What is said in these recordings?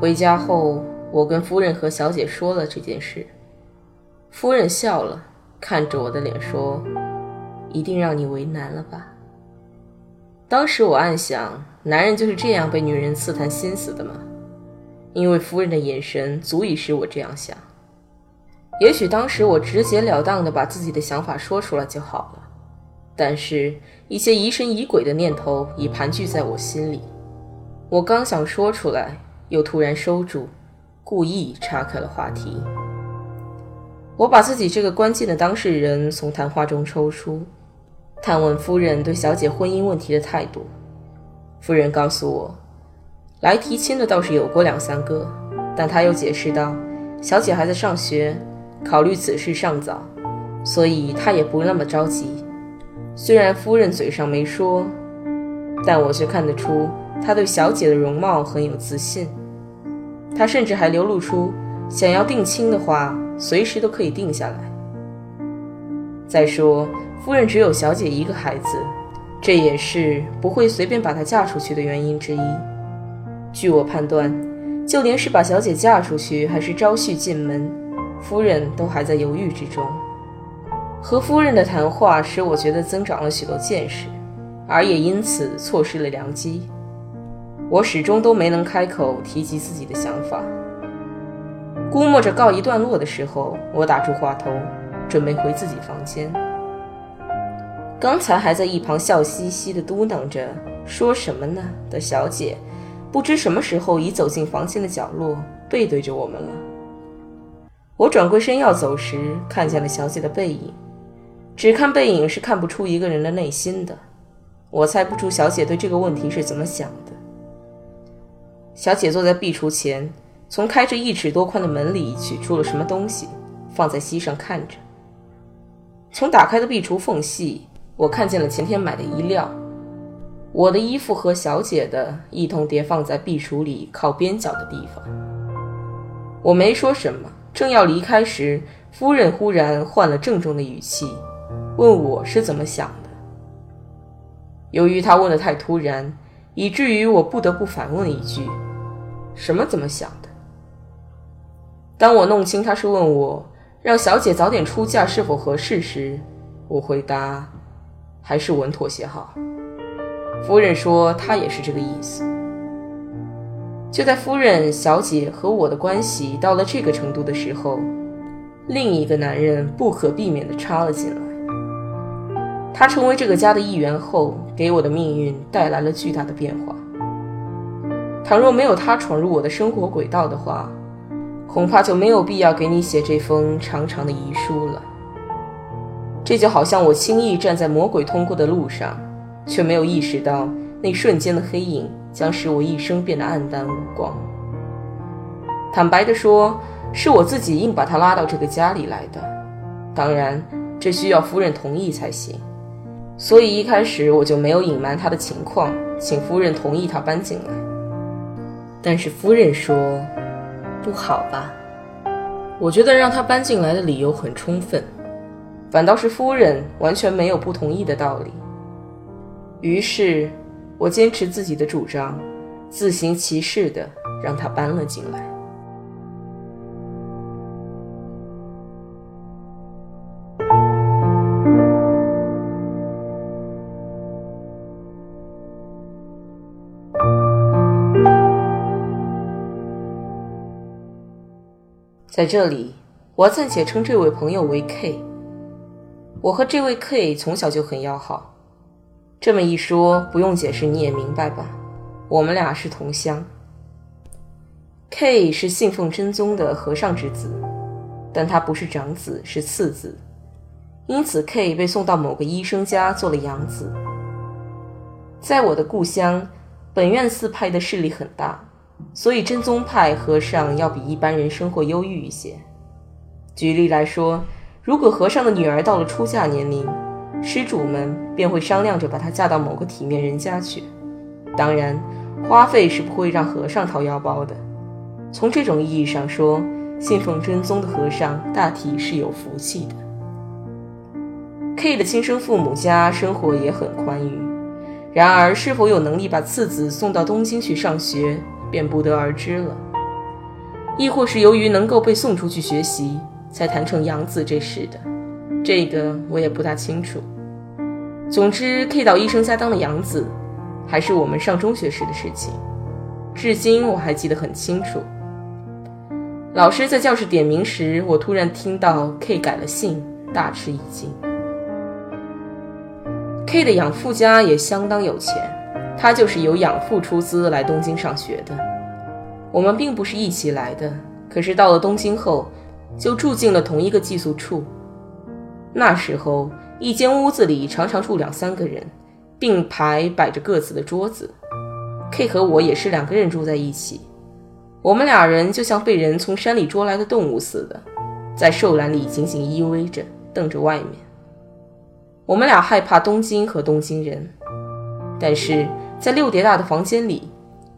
回家后，我跟夫人和小姐说了这件事。夫人笑了，看着我的脸说：“一定让你为难了吧？”当时我暗想，男人就是这样被女人刺探心思的吗？因为夫人的眼神足以使我这样想。也许当时我直截了当地把自己的想法说出来就好了，但是，一些疑神疑鬼的念头已盘踞在我心里。我刚想说出来。又突然收住，故意岔开了话题。我把自己这个关键的当事人从谈话中抽出，探问夫人对小姐婚姻问题的态度。夫人告诉我，来提亲的倒是有过两三个，但她又解释道，小姐还在上学，考虑此事尚早，所以她也不那么着急。虽然夫人嘴上没说，但我却看得出。她对小姐的容貌很有自信，他甚至还流露出想要定亲的话，随时都可以定下来。再说，夫人只有小姐一个孩子，这也是不会随便把她嫁出去的原因之一。据我判断，就连是把小姐嫁出去，还是招婿进门，夫人都还在犹豫之中。和夫人的谈话使我觉得增长了许多见识，而也因此错失了良机。我始终都没能开口提及自己的想法。估摸着告一段落的时候，我打住话头，准备回自己房间。刚才还在一旁笑嘻嘻地嘟囔着“说什么呢”的小姐，不知什么时候已走进房间的角落，背对着我们了。我转过身要走时，看见了小姐的背影。只看背影是看不出一个人的内心的。我猜不出小姐对这个问题是怎么想的。小姐坐在壁橱前，从开着一尺多宽的门里取出了什么东西，放在膝上看着。从打开的壁橱缝隙，我看见了前天买的衣料，我的衣服和小姐的一同叠放在壁橱里靠边角的地方。我没说什么，正要离开时，夫人忽然换了郑重的语气，问我是怎么想的。由于她问得太突然，以至于我不得不反问一句。什么怎么想的？当我弄清他是问我让小姐早点出嫁是否合适时，我回答还是稳妥些好。夫人说她也是这个意思。就在夫人、小姐和我的关系到了这个程度的时候，另一个男人不可避免地插了进来。他成为这个家的一员后，给我的命运带来了巨大的变化。倘若没有他闯入我的生活轨道的话，恐怕就没有必要给你写这封长长的遗书了。这就好像我轻易站在魔鬼通过的路上，却没有意识到那瞬间的黑影将使我一生变得黯淡无光。坦白地说，是我自己硬把他拉到这个家里来的，当然这需要夫人同意才行。所以一开始我就没有隐瞒他的情况，请夫人同意他搬进来。但是夫人说：“不好吧？”我觉得让他搬进来的理由很充分，反倒是夫人完全没有不同意的道理。于是，我坚持自己的主张，自行其事的让他搬了进来。在这里，我暂且称这位朋友为 K。我和这位 K 从小就很要好，这么一说不用解释你也明白吧？我们俩是同乡。K 是信奉真宗的和尚之子，但他不是长子，是次子，因此 K 被送到某个医生家做了养子。在我的故乡，本院寺派的势力很大，所以真宗派和尚要比一般人生活优裕一些。举例来说，如果和尚的女儿到了出嫁年龄，施主们便会商量着把她嫁到某个体面人家去，当然，花费是不会让和尚掏腰包的。从这种意义上说，信奉真宗的和尚大体是有福气的。K 的亲生父母家生活也很宽裕。然而，是否有能力把次子送到东京去上学，便不得而知了。亦或是由于能够被送出去学习，才谈成养子这事的，这个我也不大清楚。总之，K 到医生家当了养子，还是我们上中学时的事情，至今我还记得很清楚。老师在教室点名时，我突然听到 K 改了姓，大吃一惊。K 的养父家也相当有钱，他就是由养父出资来东京上学的。我们并不是一起来的，可是到了东京后，就住进了同一个寄宿处。那时候，一间屋子里常常住两三个人，并排摆着各自的桌子。K 和我也是两个人住在一起，我们俩人就像被人从山里捉来的动物似的，在兽栏里紧紧依偎着，瞪着外面。我们俩害怕东京和东京人，但是在六叠大的房间里，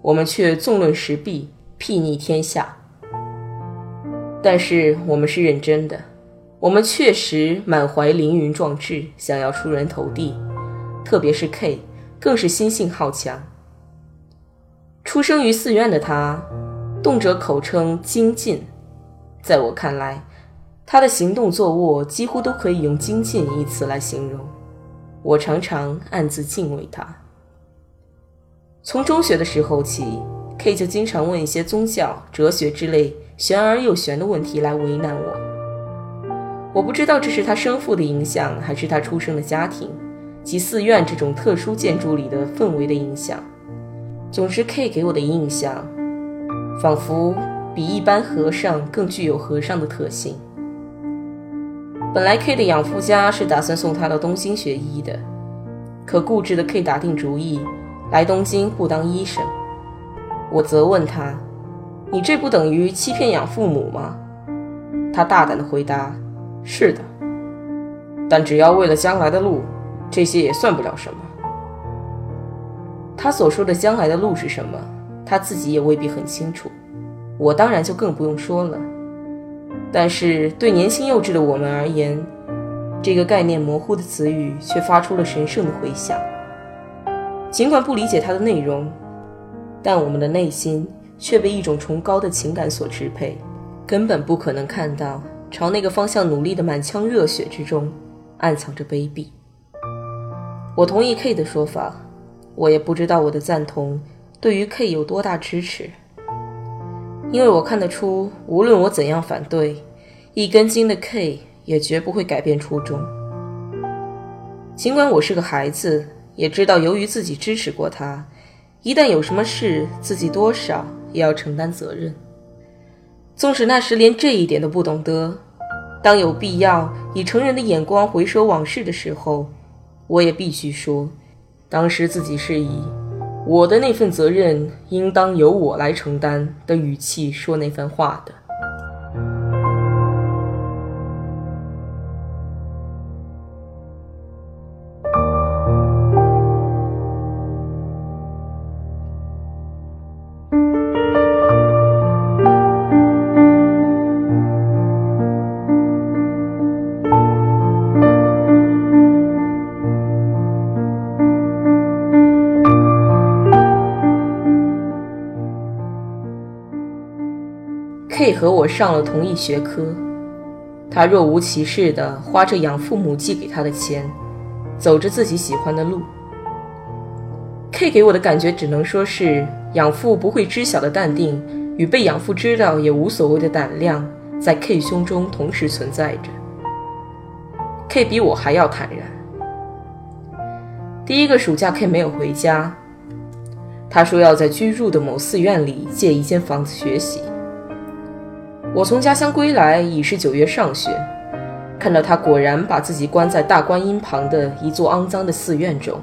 我们却纵论时弊，睥睨天下。但是我们是认真的，我们确实满怀凌云壮志，想要出人头地。特别是 K，更是心性好强。出生于寺院的他，动辄口称精进，在我看来。他的行动坐卧几乎都可以用“精进”一词来形容，我常常暗自敬畏他。从中学的时候起，K 就经常问一些宗教、哲学之类玄而又玄的问题来为难我。我不知道这是他生父的影响，还是他出生的家庭及寺院这种特殊建筑里的氛围的影响。总之，K 给我的印象，仿佛比一般和尚更具有和尚的特性。本来 K 的养父家是打算送他到东京学医的，可固执的 K 打定主意来东京不当医生。我责问他：“你这不等于欺骗养父母吗？”他大胆的回答：“是的，但只要为了将来的路，这些也算不了什么。”他所说的将来的路是什么，他自己也未必很清楚，我当然就更不用说了。但是对年轻幼稚的我们而言，这个概念模糊的词语却发出了神圣的回响。尽管不理解它的内容，但我们的内心却被一种崇高的情感所支配，根本不可能看到朝那个方向努力的满腔热血之中暗藏着卑鄙。我同意 K 的说法，我也不知道我的赞同对于 K 有多大支持。因为我看得出，无论我怎样反对，一根筋的 K 也绝不会改变初衷。尽管我是个孩子，也知道由于自己支持过他，一旦有什么事，自己多少也要承担责任。纵使那时连这一点都不懂得，当有必要以成人的眼光回首往事的时候，我也必须说，当时自己是以。我的那份责任应当由我来承担的语气说那番话的。K 和我上了同一学科，他若无其事地花着养父母寄给他的钱，走着自己喜欢的路。K 给我的感觉只能说是养父不会知晓的淡定与被养父知道也无所谓的胆量在 K 胸中同时存在着。K 比我还要坦然。第一个暑假，K 没有回家，他说要在居住的某寺院里借一间房子学习。我从家乡归来已是九月上旬，看到他果然把自己关在大观音旁的一座肮脏的寺院中。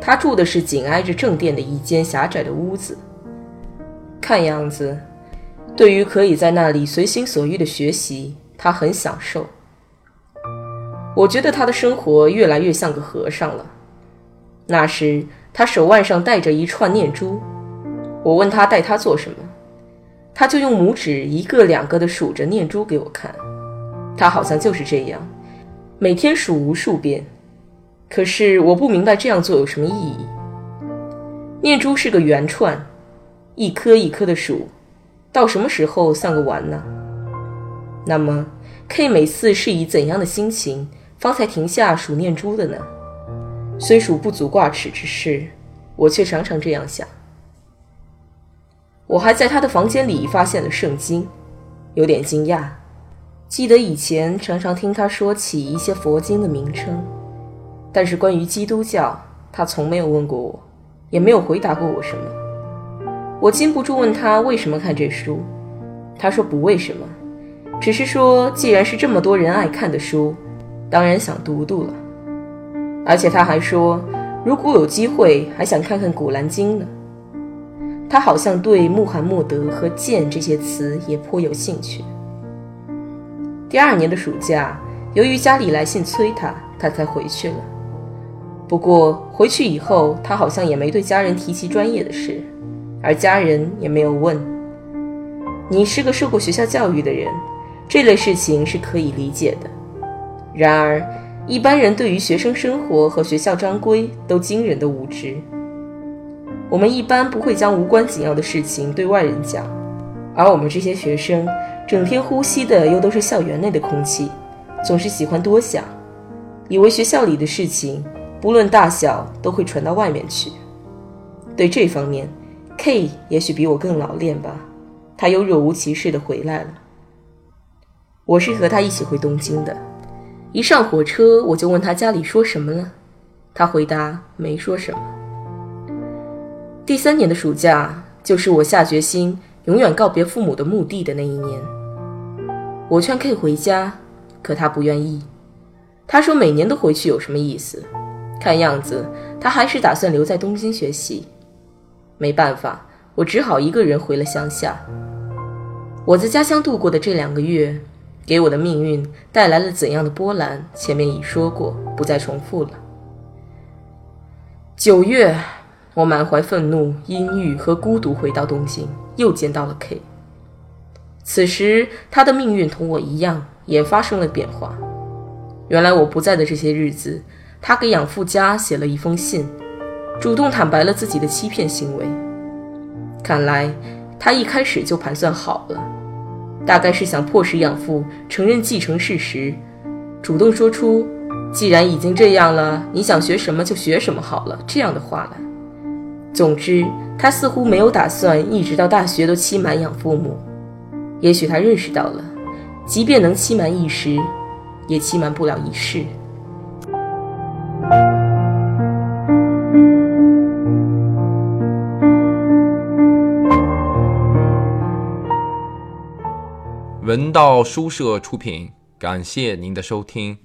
他住的是紧挨着正殿的一间狭窄的屋子，看样子，对于可以在那里随心所欲的学习，他很享受。我觉得他的生活越来越像个和尚了。那时，他手腕上戴着一串念珠，我问他戴它做什么。他就用拇指一个两个的数着念珠给我看，他好像就是这样，每天数无数遍。可是我不明白这样做有什么意义。念珠是个圆串，一颗一颗的数，到什么时候算个完呢？那么 K 每次是以怎样的心情方才停下数念珠的呢？虽属不足挂齿之事，我却常常这样想。我还在他的房间里发现了圣经，有点惊讶。记得以前常常听他说起一些佛经的名称，但是关于基督教，他从没有问过我，也没有回答过我什么。我禁不住问他为什么看这书，他说不为什么，只是说既然是这么多人爱看的书，当然想读读了。而且他还说，如果有机会，还想看看《古兰经》呢。他好像对穆罕默德和剑这些词也颇有兴趣。第二年的暑假，由于家里来信催他，他才回去了。不过回去以后，他好像也没对家人提起专业的事，而家人也没有问。你是个受过学校教育的人，这类事情是可以理解的。然而，一般人对于学生生活和学校章规都惊人的无知。我们一般不会将无关紧要的事情对外人讲，而我们这些学生整天呼吸的又都是校园内的空气，总是喜欢多想，以为学校里的事情不论大小都会传到外面去。对这方面，K 也许比我更老练吧，他又若无其事地回来了。我是和他一起回东京的，一上火车我就问他家里说什么了，他回答没说什么。第三年的暑假，就是我下决心永远告别父母的墓地的那一年。我劝 K 回家，可他不愿意。他说每年都回去有什么意思？看样子他还是打算留在东京学习。没办法，我只好一个人回了乡下。我在家乡度过的这两个月，给我的命运带来了怎样的波澜？前面已说过，不再重复了。九月。我满怀愤怒、阴郁和孤独回到东京，又见到了 K。此时他的命运同我一样，也发生了变化。原来我不在的这些日子，他给养父家写了一封信，主动坦白了自己的欺骗行为。看来他一开始就盘算好了，大概是想迫使养父承认继承事实，主动说出“既然已经这样了，你想学什么就学什么好了”这样的话来。总之，他似乎没有打算一直到大学都欺瞒养父母。也许他认识到了，即便能欺瞒一时，也欺瞒不了一世。文道书社出品，感谢您的收听。